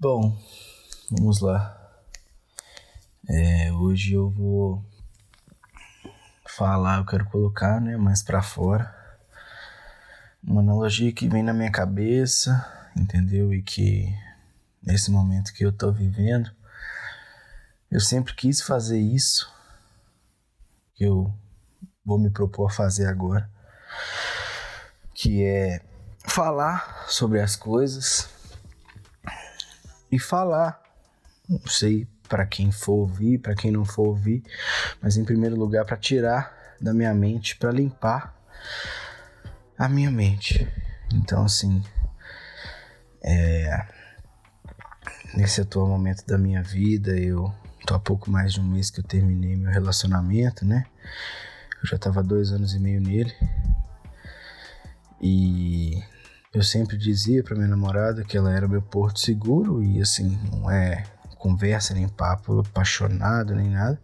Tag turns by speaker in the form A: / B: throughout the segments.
A: Bom, vamos lá. É, hoje eu vou falar, eu quero colocar, né, mais para fora uma analogia que vem na minha cabeça, entendeu? E que nesse momento que eu tô vivendo, eu sempre quis fazer isso que eu vou me propor a fazer agora, que é falar sobre as coisas e falar, não sei para quem for ouvir, para quem não for ouvir, mas em primeiro lugar para tirar da minha mente, para limpar a minha mente. Então assim, é, nesse atual momento da minha vida, eu tô há pouco mais de um mês que eu terminei meu relacionamento, né? Eu já tava dois anos e meio nele. E eu sempre dizia para minha namorada que ela era meu porto seguro e assim, não é conversa nem papo apaixonado nem nada.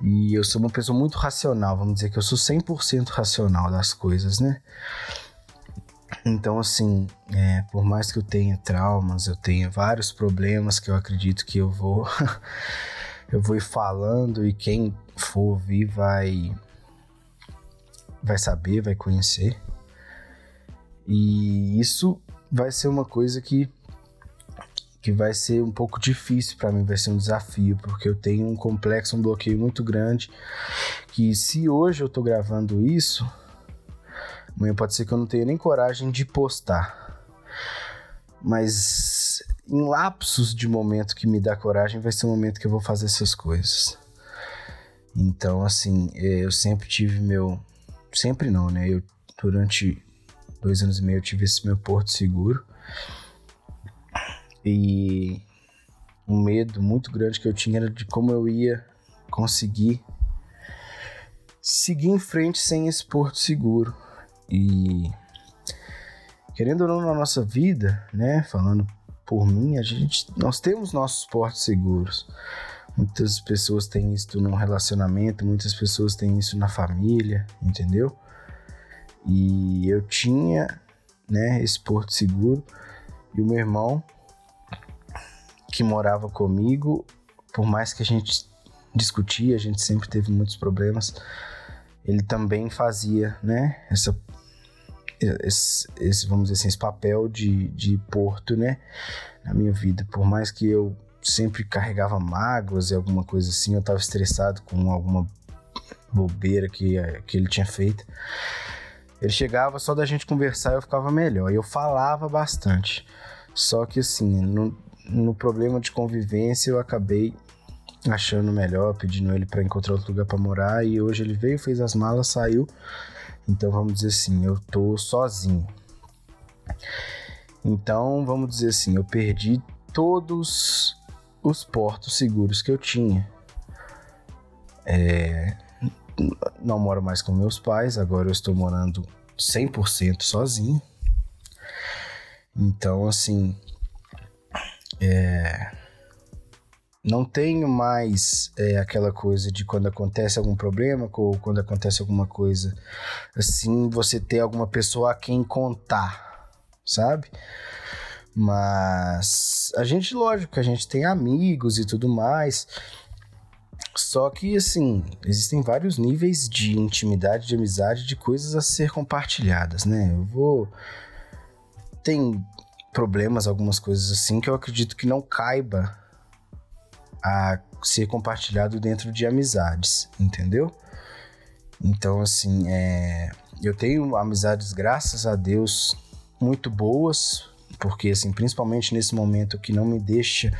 A: E eu sou uma pessoa muito racional, vamos dizer que eu sou 100% racional das coisas, né? Então, assim, é, por mais que eu tenha traumas, eu tenha vários problemas que eu acredito que eu vou. eu vou ir falando e quem for ouvir vai. vai saber, vai conhecer. E isso vai ser uma coisa que que vai ser um pouco difícil para mim, vai ser um desafio, porque eu tenho um complexo, um bloqueio muito grande, que se hoje eu tô gravando isso, Amanhã pode ser que eu não tenha nem coragem de postar. Mas em lapsos de momento que me dá coragem, vai ser o momento que eu vou fazer essas coisas. Então, assim, é, eu sempre tive meu. Sempre não, né? Eu, durante dois anos e meio, eu tive esse meu porto seguro. E um medo muito grande que eu tinha era de como eu ia conseguir seguir em frente sem esse porto seguro. E querendo ou não na nossa vida, né, falando por mim, a gente nós temos nossos portos seguros. Muitas pessoas têm isso no relacionamento, muitas pessoas têm isso na família, entendeu? E eu tinha, né, esse porto seguro e o meu irmão que morava comigo, por mais que a gente discutia, a gente sempre teve muitos problemas, ele também fazia, né, essa esse, esse, vamos dizer assim, esse papel de, de porto, né, na minha vida. Por mais que eu sempre carregava mágoas e alguma coisa assim, eu estava estressado com alguma bobeira que, que ele tinha feito. Ele chegava só da gente conversar eu ficava melhor. E eu falava bastante. Só que assim, no, no problema de convivência eu acabei achando melhor, pedindo ele para encontrar outro lugar para morar. E hoje ele veio, fez as malas, saiu. Então vamos dizer assim, eu tô sozinho. Então vamos dizer assim, eu perdi todos os portos seguros que eu tinha. É, não moro mais com meus pais, agora eu estou morando 100% sozinho. Então, assim, é, não tenho mais é, aquela coisa de quando acontece algum problema ou quando acontece alguma coisa assim, você ter alguma pessoa a quem contar, sabe? Mas a gente, lógico, a gente tem amigos e tudo mais. Só que, assim, existem vários níveis de intimidade, de amizade, de coisas a ser compartilhadas, né? Eu vou. Tem problemas, algumas coisas assim, que eu acredito que não caiba a ser compartilhado dentro de amizades, entendeu? Então, assim, é, eu tenho amizades, graças a Deus, muito boas, porque, assim, principalmente nesse momento que não me deixa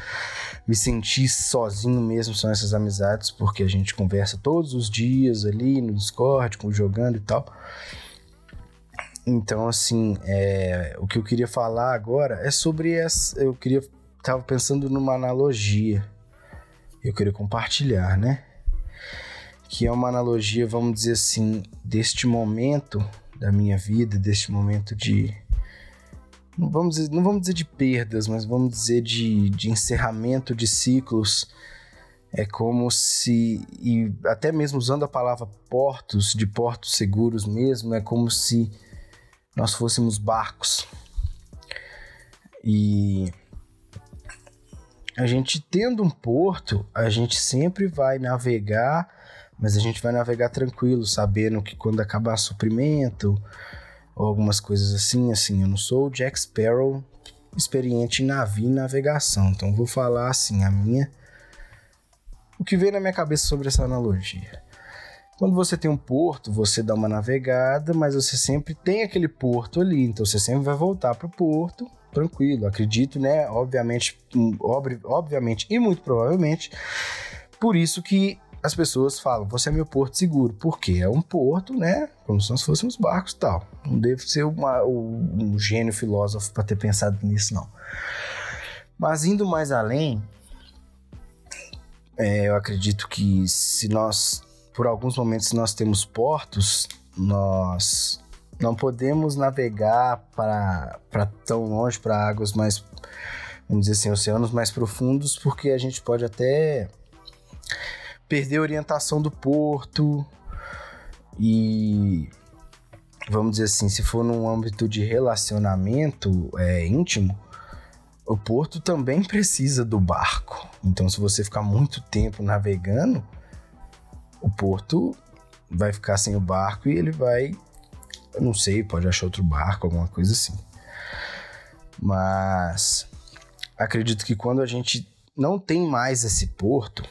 A: me sentir sozinho mesmo são essas amizades, porque a gente conversa todos os dias ali no Discord, jogando e tal. Então, assim, é, o que eu queria falar agora é sobre essa. Eu queria. Tava pensando numa analogia eu queria compartilhar, né? Que é uma analogia, vamos dizer assim, deste momento da minha vida, deste momento de. Não vamos dizer, não vamos dizer de perdas, mas vamos dizer de, de encerramento de ciclos. É como se, e até mesmo usando a palavra portos, de portos seguros mesmo, é como se nós fôssemos barcos. E a gente tendo um porto, a gente sempre vai navegar, mas a gente vai navegar tranquilo, sabendo que quando acabar suprimento ou algumas coisas assim, assim, eu não sou o Jack Sparrow experiente em navio e navegação, então vou falar assim, a minha o que veio na minha cabeça sobre essa analogia. Quando você tem um porto, você dá uma navegada, mas você sempre tem aquele porto ali, então você sempre vai voltar para o porto tranquilo. Acredito, né? Obviamente, ob, obviamente e muito provavelmente, por isso que as pessoas falam, você é meu porto seguro, porque é um porto, né? Como se nós fôssemos barcos tal. Não devo ser uma, um gênio filósofo para ter pensado nisso, não. Mas indo mais além, é, eu acredito que se nós, por alguns momentos, nós temos portos, nós não podemos navegar para tão longe, para águas mais, vamos dizer assim, oceanos mais profundos, porque a gente pode até perder a orientação do porto e vamos dizer assim, se for num âmbito de relacionamento é, íntimo, o porto também precisa do barco. Então, se você ficar muito tempo navegando, o porto vai ficar sem o barco e ele vai eu não sei, pode achar outro barco, alguma coisa assim. Mas acredito que quando a gente não tem mais esse porto,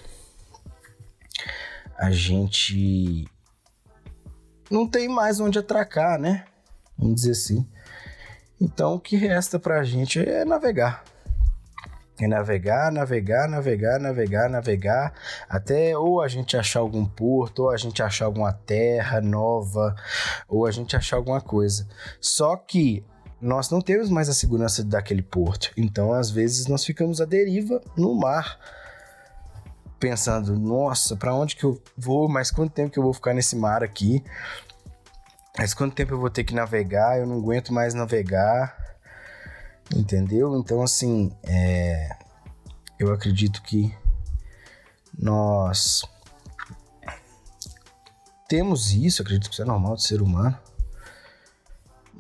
A: a gente não tem mais onde atracar, né? Vamos dizer assim. Então o que resta pra gente é navegar. É navegar, navegar, navegar, navegar, navegar, até ou a gente achar algum porto, ou a gente achar alguma terra nova, ou a gente achar alguma coisa. Só que nós não temos mais a segurança daquele porto. Então, às vezes, nós ficamos à deriva no mar, pensando: nossa, para onde que eu vou? Mas quanto tempo que eu vou ficar nesse mar aqui? Mas quanto tempo eu vou ter que navegar? Eu não aguento mais navegar. Entendeu? Então, assim, é, eu acredito que nós temos isso, acredito que isso é normal de ser humano.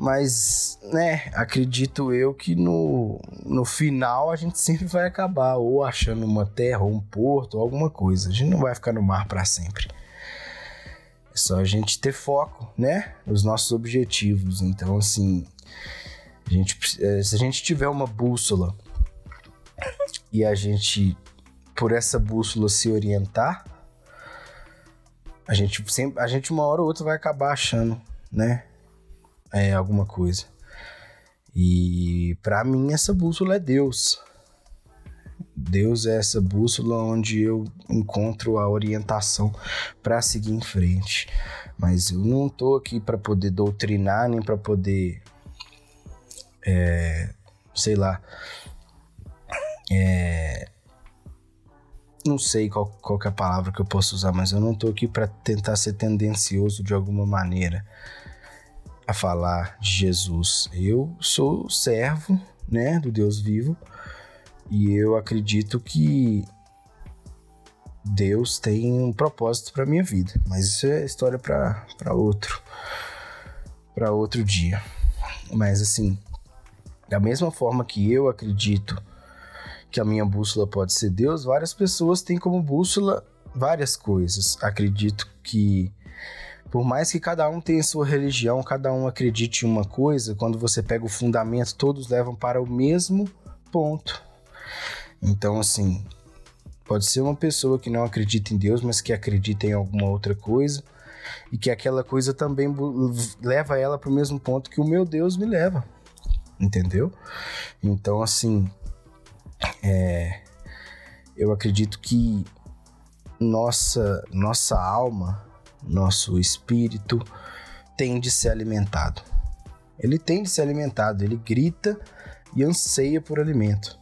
A: Mas, né, acredito eu que no, no final a gente sempre vai acabar ou achando uma terra, ou um porto, ou alguma coisa. A gente não vai ficar no mar para sempre. É só a gente ter foco, né, nos nossos objetivos. Então, assim, a gente, eh, se a gente tiver uma bússola e a gente, por essa bússola, se orientar, a gente sempre, a gente uma hora ou outra vai acabar achando, né? É alguma coisa. E para mim essa bússola é Deus. Deus é essa bússola onde eu encontro a orientação para seguir em frente. Mas eu não tô aqui para poder doutrinar nem para poder é, sei lá, é, não sei qual, qual é a palavra que eu posso usar, mas eu não tô aqui para tentar ser tendencioso de alguma maneira a falar de Jesus. Eu sou servo, né, do Deus vivo, e eu acredito que Deus tem um propósito para minha vida, mas isso é história para outro para outro dia. Mas assim, da mesma forma que eu acredito que a minha bússola pode ser Deus, várias pessoas têm como bússola várias coisas. Acredito que por mais que cada um tenha sua religião, cada um acredite em uma coisa, quando você pega o fundamento, todos levam para o mesmo ponto. Então, assim, pode ser uma pessoa que não acredita em Deus, mas que acredita em alguma outra coisa, e que aquela coisa também leva ela para o mesmo ponto que o meu Deus me leva entendeu? Então, assim, é, eu acredito que nossa, nossa alma, nosso espírito tem de ser alimentado. Ele tem de ser alimentado, ele grita e anseia por alimento.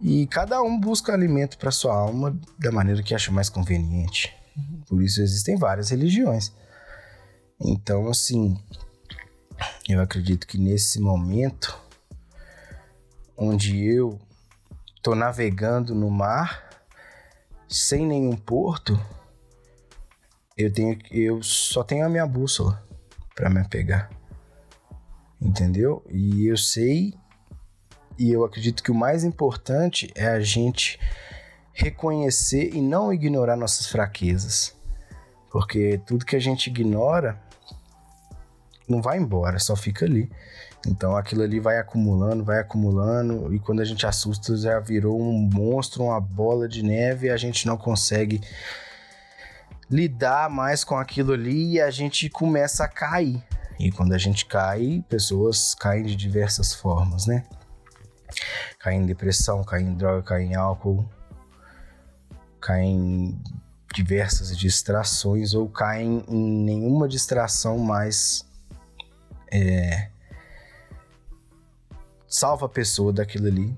A: E cada um busca alimento para sua alma da maneira que acha mais conveniente. Por isso existem várias religiões. Então, assim, eu acredito que nesse momento, onde eu tô navegando no mar sem nenhum porto, eu tenho eu só tenho a minha bússola para me pegar. Entendeu? E eu sei E eu acredito que o mais importante é a gente reconhecer e não ignorar nossas fraquezas. Porque tudo que a gente ignora não vai embora, só fica ali. Então aquilo ali vai acumulando, vai acumulando, e quando a gente assusta já virou um monstro, uma bola de neve, e a gente não consegue lidar mais com aquilo ali e a gente começa a cair. E quando a gente cai, pessoas caem de diversas formas, né? Caem em depressão, caem em droga, caem em álcool, caem em diversas distrações ou caem em nenhuma distração mais é, salva a pessoa daquilo ali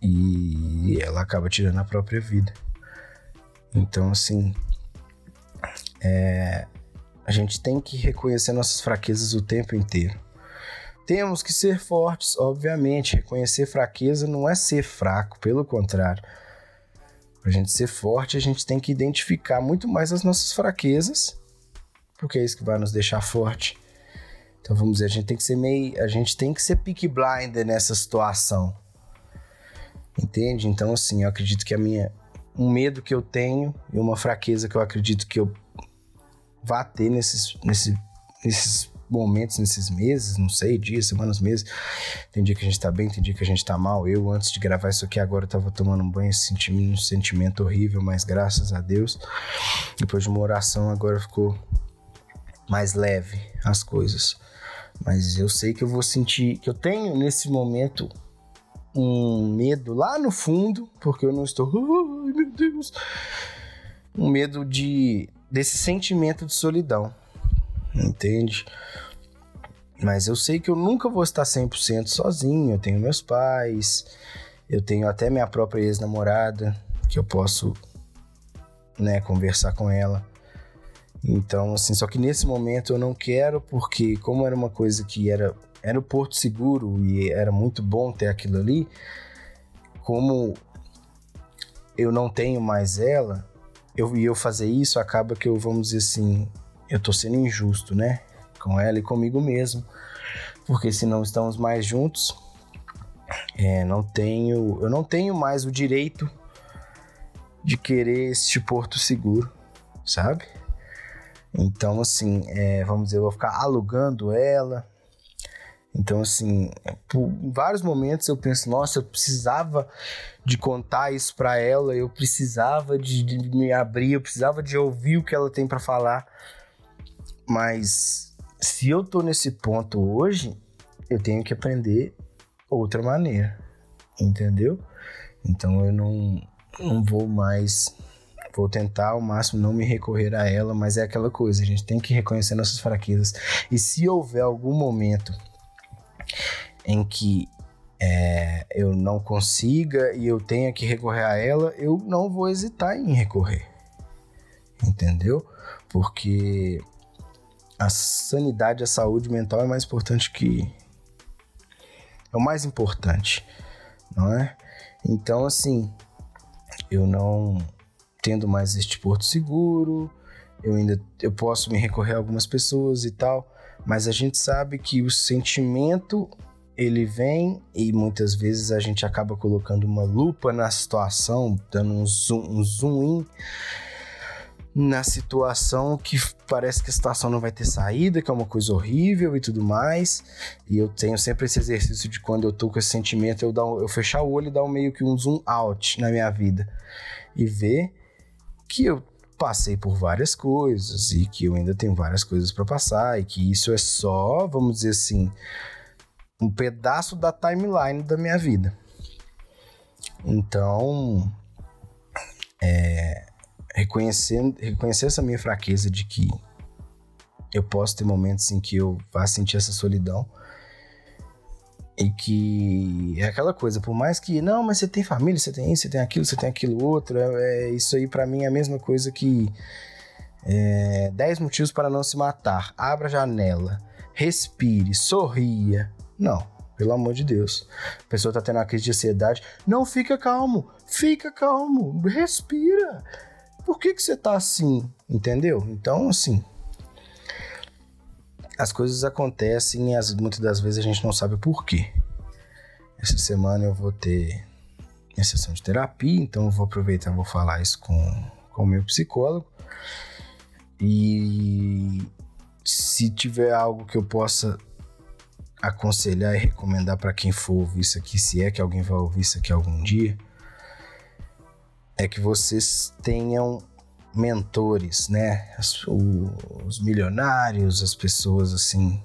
A: e ela acaba tirando a própria vida. Então, assim, é, a gente tem que reconhecer nossas fraquezas o tempo inteiro. Temos que ser fortes, obviamente. Reconhecer fraqueza não é ser fraco, pelo contrário. Para a gente ser forte, a gente tem que identificar muito mais as nossas fraquezas, porque é isso que vai nos deixar forte. Então vamos dizer, a gente tem que ser meio, a gente tem que ser pick blinder nessa situação. Entende? Então assim, eu acredito que a minha um medo que eu tenho e uma fraqueza que eu acredito que eu vá ter nesses, nesse, nesses momentos, nesses meses, não sei, dias, semanas, meses. Tem dia que a gente tá bem, tem dia que a gente tá mal. Eu, antes de gravar isso aqui, agora eu tava tomando um banho, sentindo um sentimento horrível, mas graças a Deus, depois de uma oração, agora ficou mais leve as coisas. Mas eu sei que eu vou sentir, que eu tenho nesse momento um medo lá no fundo, porque eu não estou, ai meu Deus, um medo de desse sentimento de solidão, entende? Mas eu sei que eu nunca vou estar 100% sozinho, eu tenho meus pais, eu tenho até minha própria ex-namorada, que eu posso, né, conversar com ela. Então, assim, só que nesse momento eu não quero, porque como era uma coisa que era, era o Porto Seguro e era muito bom ter aquilo ali, como eu não tenho mais ela, eu e eu fazer isso, acaba que eu, vamos dizer assim, eu tô sendo injusto, né? Com ela e comigo mesmo. Porque se não estamos mais juntos, é, não tenho, eu não tenho mais o direito de querer este porto seguro, sabe? Então, assim, é, vamos dizer, eu vou ficar alugando ela, então, assim, por vários momentos eu penso, nossa, eu precisava de contar isso para ela, eu precisava de, de, me abrir, eu precisava de ouvir o que ela tem para falar. Mas se eu tô nesse ponto hoje, eu tenho que aprender outra maneira, entendeu? Então eu não, não vou mais vou tentar ao máximo não me recorrer a ela, mas é aquela coisa, a gente tem que reconhecer nossas fraquezas. E se houver algum momento em que é, eu não consiga e eu tenha que recorrer a ela, eu não vou hesitar em recorrer. Entendeu? Porque a sanidade, a saúde mental é mais importante que. É o mais importante, não é? Então, assim, eu não tendo mais este porto seguro, eu ainda eu posso me recorrer a algumas pessoas e tal, mas a gente sabe que o sentimento ele vem e muitas vezes a gente acaba colocando uma lupa na situação, dando um zoom, um zoom in na situação que parece que a situação não vai ter saída, que é uma coisa horrível e tudo mais. E eu tenho sempre esse exercício de quando eu tô com esse sentimento, eu, dar eu fechar o olho e dar meio que um zoom out na minha vida e ver que eu passei por várias coisas e que eu ainda tenho várias coisas para passar e que isso é só, vamos dizer assim, um pedaço da timeline da minha vida. Então, é, reconhecendo, reconhecer essa minha fraqueza de que eu posso ter momentos em que eu vá sentir essa solidão e que é aquela coisa, por mais que, não, mas você tem família, você tem isso, você tem aquilo, você tem aquilo outro, é, é isso aí para mim é a mesma coisa que é, 10 motivos para não se matar. Abra a janela, respire, sorria. Não, pelo amor de Deus. A pessoa tá tendo uma crise de ansiedade. Não, fica calmo, fica calmo, respira. Por que que você tá assim? Entendeu? Então, assim, as coisas acontecem e as, muitas das vezes a gente não sabe por quê. Essa semana eu vou ter minha sessão de terapia, então eu vou aproveitar e vou falar isso com, com o meu psicólogo. E se tiver algo que eu possa aconselhar e recomendar para quem for ouvir isso aqui, se é que alguém vai ouvir isso aqui algum dia, é que vocês tenham mentores, né? O, os milionários, as pessoas assim.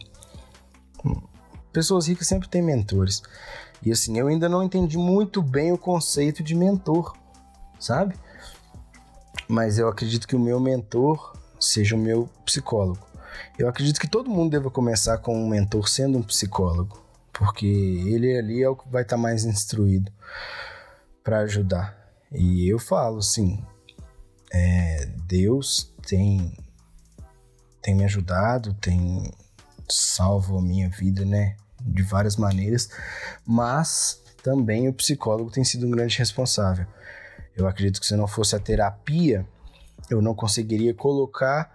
A: Pessoas ricas sempre têm mentores. E assim, eu ainda não entendi muito bem o conceito de mentor, sabe? Mas eu acredito que o meu mentor seja o meu psicólogo. Eu acredito que todo mundo deva começar com um mentor sendo um psicólogo, porque ele ali é o que vai estar mais instruído para ajudar. E eu falo assim, é, Deus tem tem me ajudado, tem salvo a minha vida, né, de várias maneiras, mas também o psicólogo tem sido um grande responsável. Eu acredito que se não fosse a terapia, eu não conseguiria colocar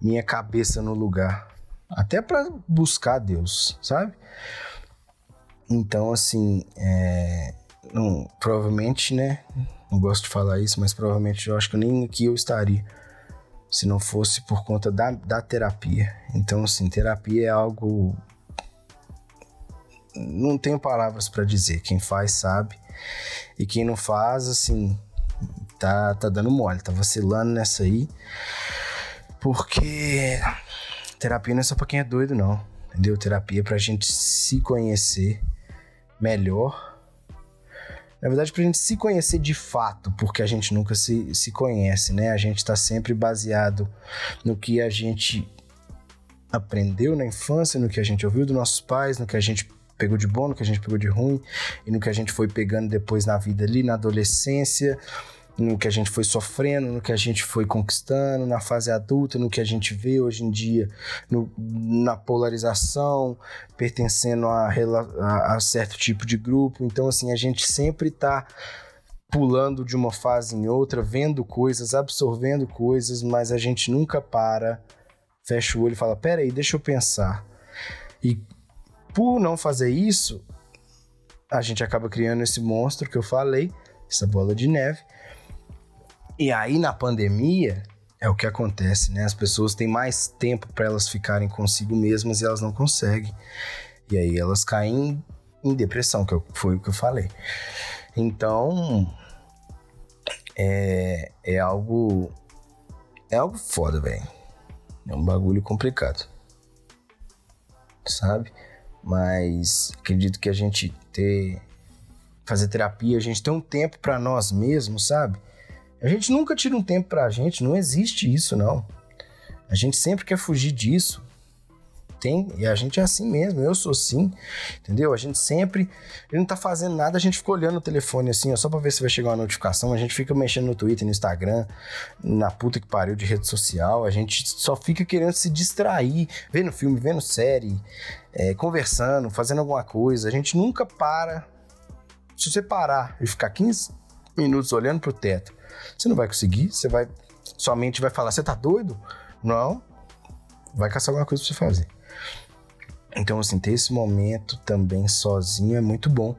A: minha cabeça no lugar. Até para buscar Deus, sabe? Então, assim, é, não, provavelmente, né? Não gosto de falar isso, mas provavelmente eu acho que nem aqui eu estaria se não fosse por conta da, da terapia. Então, assim, terapia é algo. Não tenho palavras para dizer. Quem faz sabe. E quem não faz, assim, tá, tá dando mole, tá vacilando nessa aí. Porque terapia não é só pra quem é doido, não. Entendeu? Terapia é pra gente se conhecer melhor. Na verdade, pra gente se conhecer de fato, porque a gente nunca se, se conhece, né? A gente tá sempre baseado no que a gente aprendeu na infância, no que a gente ouviu dos nossos pais, no que a gente pegou de bom, no que a gente pegou de ruim e no que a gente foi pegando depois na vida ali, na adolescência no que a gente foi sofrendo, no que a gente foi conquistando, na fase adulta, no que a gente vê hoje em dia, no, na polarização, pertencendo a, a, a, certo tipo de grupo. Então, assim, a gente sempre está pulando de uma fase em outra, vendo coisas, absorvendo coisas, mas a gente nunca para, fecha o olho e fala: peraí, deixa eu pensar. E por não fazer isso, a gente acaba criando esse monstro que eu falei, essa bola de neve, e aí na pandemia é o que acontece, né? As pessoas têm mais tempo para elas ficarem consigo mesmas e elas não conseguem. E aí elas caem em depressão, que foi o que eu falei. Então, é, é algo. É algo foda, velho. É um bagulho complicado. Sabe? Mas acredito que a gente ter. Fazer terapia, a gente ter um tempo para nós mesmos, sabe? A gente nunca tira um tempo pra gente, não existe isso, não. A gente sempre quer fugir disso. Tem, e a gente é assim mesmo, eu sou assim, entendeu? A gente sempre, ele não tá fazendo nada, a gente fica olhando o telefone assim, ó, só pra ver se vai chegar uma notificação, a gente fica mexendo no Twitter, no Instagram, na puta que pariu de rede social, a gente só fica querendo se distrair, vendo filme, vendo série, é, conversando, fazendo alguma coisa, a gente nunca para. Se você parar e ficar 15 minutos olhando pro teto, você não vai conseguir, você vai. Sua mente vai falar, você tá doido? Não. Vai caçar alguma coisa pra você fazer. Então, assim, ter esse momento também sozinho é muito bom.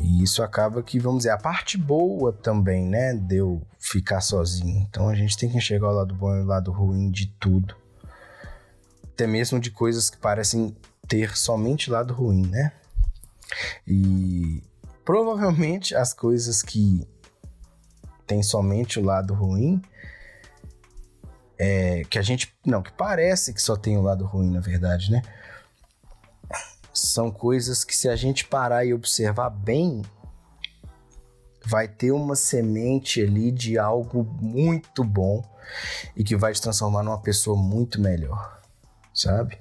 A: E isso acaba que, vamos dizer, a parte boa também, né? De eu ficar sozinho. Então a gente tem que enxergar o lado bom e o lado ruim de tudo. Até mesmo de coisas que parecem ter somente lado ruim, né? E provavelmente as coisas que tem somente o lado ruim, é, que a gente. Não, que parece que só tem o lado ruim, na verdade, né? São coisas que, se a gente parar e observar bem, vai ter uma semente ali de algo muito bom e que vai te transformar numa pessoa muito melhor, sabe?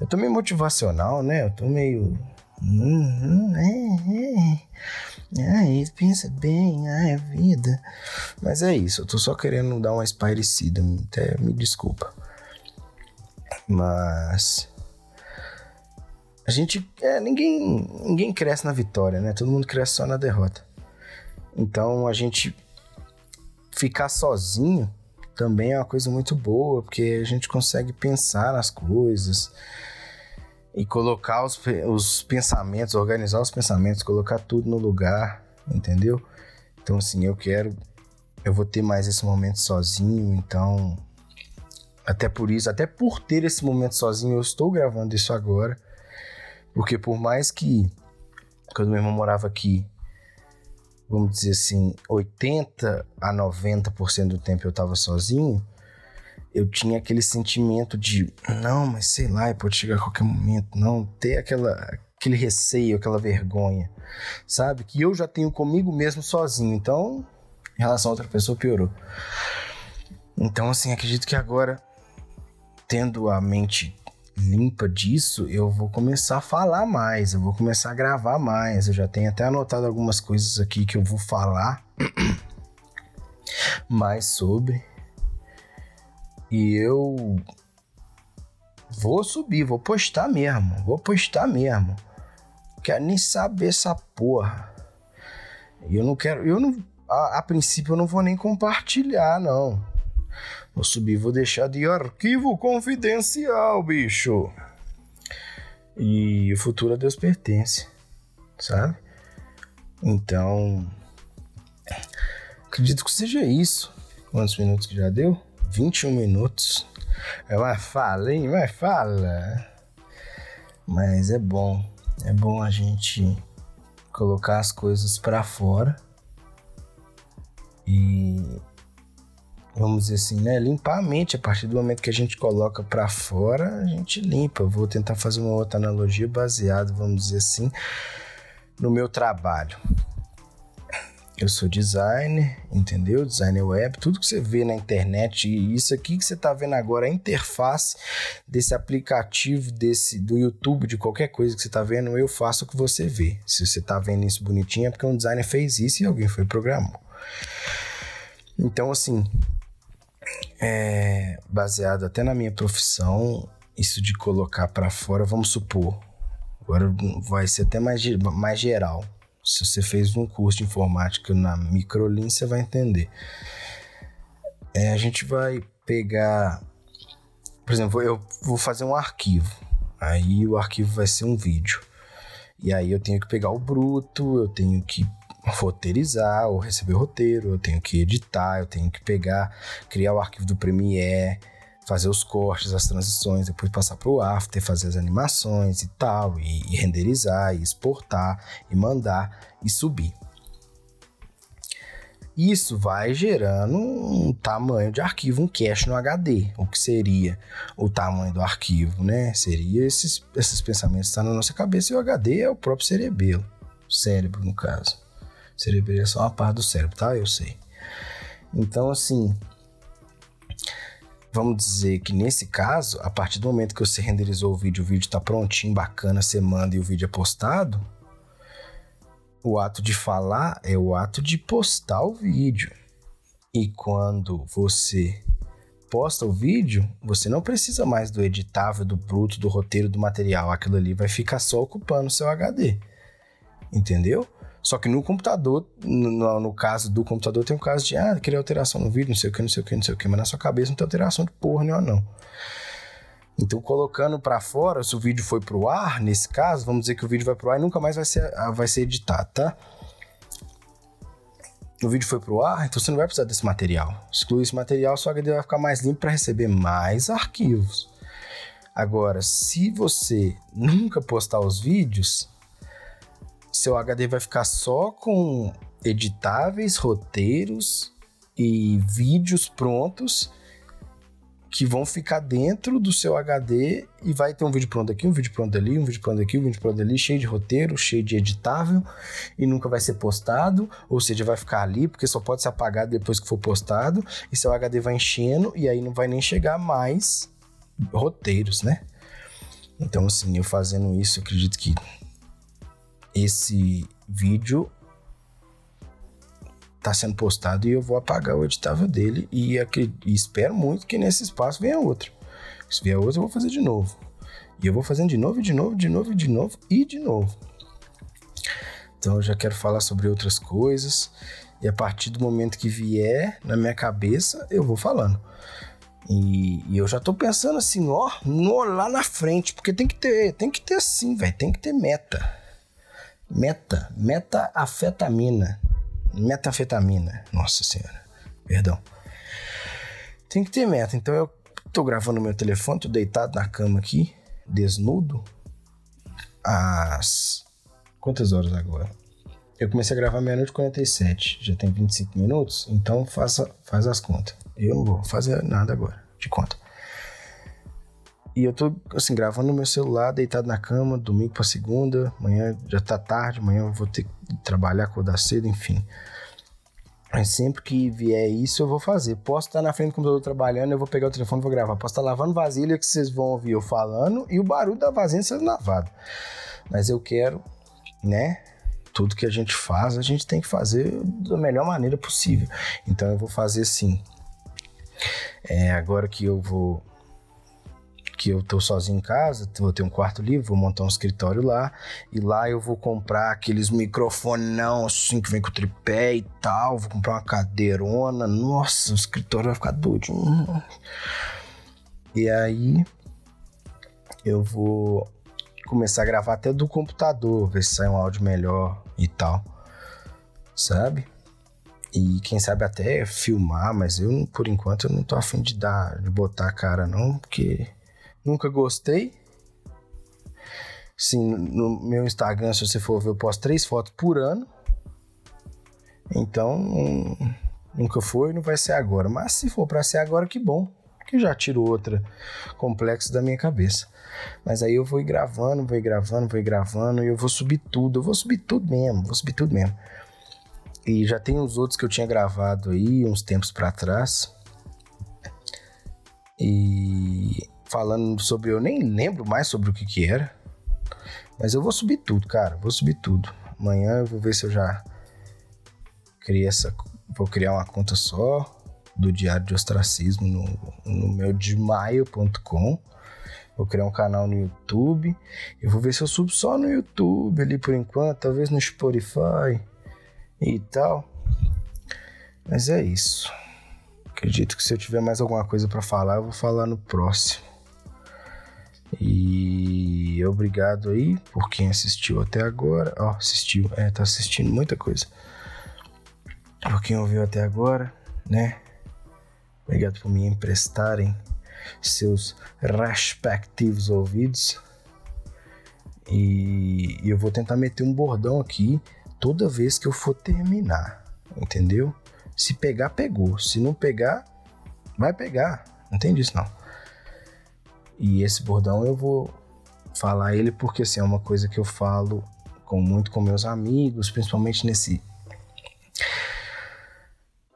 A: Eu tô meio motivacional, né? Eu tô meio. Uhum, é, é. Ai, pensa bem, ai, a vida. Mas é isso, eu tô só querendo dar uma espairecida, até me desculpa. Mas. A gente. É, ninguém, ninguém cresce na vitória, né? Todo mundo cresce só na derrota. Então a gente ficar sozinho também é uma coisa muito boa, porque a gente consegue pensar nas coisas. E colocar os, os pensamentos, organizar os pensamentos, colocar tudo no lugar, entendeu? Então, assim, eu quero. Eu vou ter mais esse momento sozinho, então. Até por isso, até por ter esse momento sozinho, eu estou gravando isso agora. Porque por mais que. Quando meu irmão morava aqui, vamos dizer assim, 80 a 90% do tempo eu estava sozinho eu tinha aquele sentimento de, não, mas sei lá, pode chegar a qualquer momento, não, ter aquela, aquele receio, aquela vergonha, sabe? Que eu já tenho comigo mesmo sozinho, então, em relação a outra pessoa, piorou. Então, assim, acredito que agora, tendo a mente limpa disso, eu vou começar a falar mais, eu vou começar a gravar mais. Eu já tenho até anotado algumas coisas aqui que eu vou falar mais sobre. E eu vou subir, vou postar mesmo, vou postar mesmo. Quero nem saber essa porra. Eu não quero, eu não, a, a, princípio eu não vou nem compartilhar, não. Vou subir, vou deixar de arquivo confidencial, bicho. E o futuro a Deus pertence, sabe? Então, acredito que seja isso. Quantos minutos que já deu? 21 minutos. É uma fala, hein? Vai fala. Mas é bom. É bom a gente colocar as coisas para fora e vamos dizer assim, né, limpar a mente a partir do momento que a gente coloca para fora, a gente limpa. Eu vou tentar fazer uma outra analogia baseada, vamos dizer assim, no meu trabalho. Eu sou designer, entendeu? Designer web, tudo que você vê na internet e isso aqui que você está vendo agora, a interface desse aplicativo, desse do YouTube, de qualquer coisa que você está vendo, eu faço o que você vê. Se você está vendo isso bonitinho é porque um designer fez isso e alguém foi programou. Então, assim, é, baseado até na minha profissão, isso de colocar para fora, vamos supor, agora vai ser até mais, mais geral se você fez um curso de informática na Microlin, você vai entender. É, a gente vai pegar, por exemplo, eu vou fazer um arquivo. Aí o arquivo vai ser um vídeo. E aí eu tenho que pegar o bruto, eu tenho que roteirizar ou receber roteiro, eu tenho que editar, eu tenho que pegar, criar o arquivo do Premiere, fazer os cortes, as transições, depois passar para o After, fazer as animações e tal, e, e renderizar, e exportar, e mandar e subir. Isso vai gerando um tamanho de arquivo, um cache no HD, o que seria o tamanho do arquivo, né? Seria esses, esses pensamentos que estão na nossa cabeça e o HD é o próprio cerebelo, cérebro no caso. O cerebelo é só uma parte do cérebro, tá? Eu sei. Então, assim, vamos dizer que nesse caso, a partir do momento que você renderizou o vídeo, o vídeo está prontinho, bacana, você manda e o vídeo é postado, o ato de falar é o ato de postar o vídeo. E quando você posta o vídeo, você não precisa mais do editável, do bruto, do roteiro, do material. Aquilo ali vai ficar só ocupando o seu HD. Entendeu? Só que no computador, no, no, caso do computador, tem um caso de, ah, queria alteração no vídeo, não sei o que, não sei o que, não sei o que, mas na sua cabeça não tem alteração de porra nenhuma, não. Então, colocando para fora, se o vídeo foi pro ar, nesse caso, vamos dizer que o vídeo vai pro ar e nunca mais vai ser, ah, vai ser editado, tá? O vídeo foi pro ar, então você não vai precisar desse material. Exclui esse material, sua HD vai ficar mais limpo para receber mais arquivos. Agora, se você nunca postar os vídeos, seu HD vai ficar só com editáveis, roteiros e vídeos prontos que vão ficar dentro do seu HD e vai ter um vídeo pronto aqui, um vídeo pronto ali, um vídeo pronto aqui, um vídeo pronto ali, cheio de roteiro, cheio de editável e nunca vai ser postado, ou seja, vai ficar ali porque só pode ser apagado depois que for postado e seu HD vai enchendo e aí não vai nem chegar mais roteiros, né? Então, assim, eu fazendo isso, acredito que esse vídeo tá sendo postado e eu vou apagar o editável dele e, e espero muito que nesse espaço venha outro. Se vier outro, eu vou fazer de novo. E eu vou fazendo de novo, de novo, de novo, de novo e de novo. Então eu já quero falar sobre outras coisas. E a partir do momento que vier na minha cabeça, eu vou falando. E, e, eu já tô pensando assim, ó, no, lá na frente, porque tem que ter, tem que ter assim, velho, tem que ter meta. Meta, meta-afetamina. Metafetamina, nossa senhora, perdão. Tem que ter meta, então eu tô gravando meu telefone, tô deitado na cama aqui, desnudo, às... quantas horas agora? Eu comecei a gravar meia-noite e 47, já tem 25 minutos, então faça, faz as contas. Eu não vou fazer nada agora, de conta. E eu tô, assim, gravando no meu celular, deitado na cama, domingo pra segunda, amanhã já tá tarde, amanhã eu vou ter que trabalhar, acordar cedo, enfim. Mas sempre que vier isso, eu vou fazer. Posso estar na frente do computador trabalhando, eu vou pegar o telefone e vou gravar. Posso estar lavando vasilha, que vocês vão ouvir eu falando, e o barulho da vasilha sendo lavado. Mas eu quero, né? Tudo que a gente faz, a gente tem que fazer da melhor maneira possível. Então eu vou fazer sim. É, agora que eu vou que eu tô sozinho em casa, vou ter um quarto livre, vou montar um escritório lá, e lá eu vou comprar aqueles microfonão assim que vem com tripé e tal, vou comprar uma cadeirona, nossa, o escritório vai ficar doido. E aí eu vou começar a gravar até do computador, ver se sai um áudio melhor e tal. Sabe? E quem sabe até filmar, mas eu, por enquanto, eu não tô afim de dar, de botar a cara, não, porque nunca gostei. Sim, no meu Instagram, se você for ver, eu posto três fotos por ano. Então, nunca foi, não vai ser agora. Mas se for para ser agora, que bom. Que já tiro outra complexo da minha cabeça. Mas aí eu vou ir gravando, vou ir gravando, vou ir gravando e eu vou subir tudo. Eu vou subir tudo mesmo, vou subir tudo mesmo. E já tem uns outros que eu tinha gravado aí uns tempos para trás. E falando sobre eu nem lembro mais sobre o que que era. Mas eu vou subir tudo, cara, vou subir tudo. Amanhã eu vou ver se eu já criei essa vou criar uma conta só do Diário de Ostracismo no, no meu gmail.com Vou criar um canal no YouTube. Eu vou ver se eu subo só no YouTube ali por enquanto, talvez no Spotify e tal. Mas é isso. Acredito que se eu tiver mais alguma coisa para falar, eu vou falar no próximo. E obrigado aí por quem assistiu até agora. Ó, oh, assistiu, é, tá assistindo muita coisa. Por quem ouviu até agora, né? Obrigado por me emprestarem seus respectivos ouvidos. E, eu vou tentar meter um bordão aqui toda vez que eu for terminar, entendeu? Se pegar, pegou. Se não pegar, vai pegar. Não tem disso não. E esse bordão eu vou falar ele porque assim, é uma coisa que eu falo com muito com meus amigos, principalmente nesse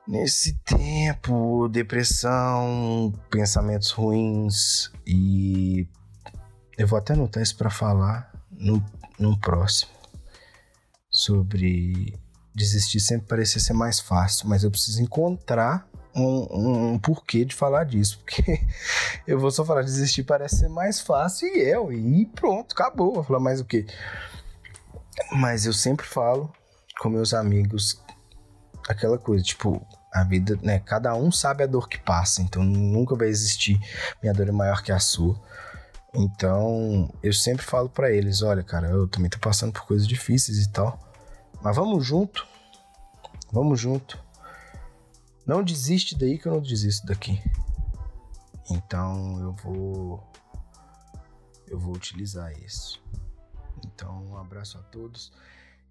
A: nesse tempo, depressão, pensamentos ruins. E eu vou até anotar isso para falar no, no próximo sobre desistir sempre parecer ser mais fácil, mas eu preciso encontrar um, um, porquê de falar disso, porque eu vou só falar desistir parece ser mais fácil e eu, e pronto, acabou, vou falar mais o quê? Mas eu sempre falo com meus amigos aquela coisa, tipo, a vida, né? Cada um sabe a dor que passa, então nunca vai existir minha dor é maior que a sua. Então, eu sempre falo para eles, olha, cara, eu também tô passando por coisas difíceis e tal, mas vamos junto. Vamos junto. Não desiste daí que eu não desisto daqui. Então, eu vou eu vou utilizar isso. Então, um abraço a todos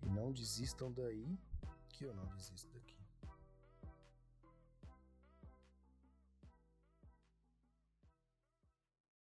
A: e não desistam daí que eu não desisto daqui.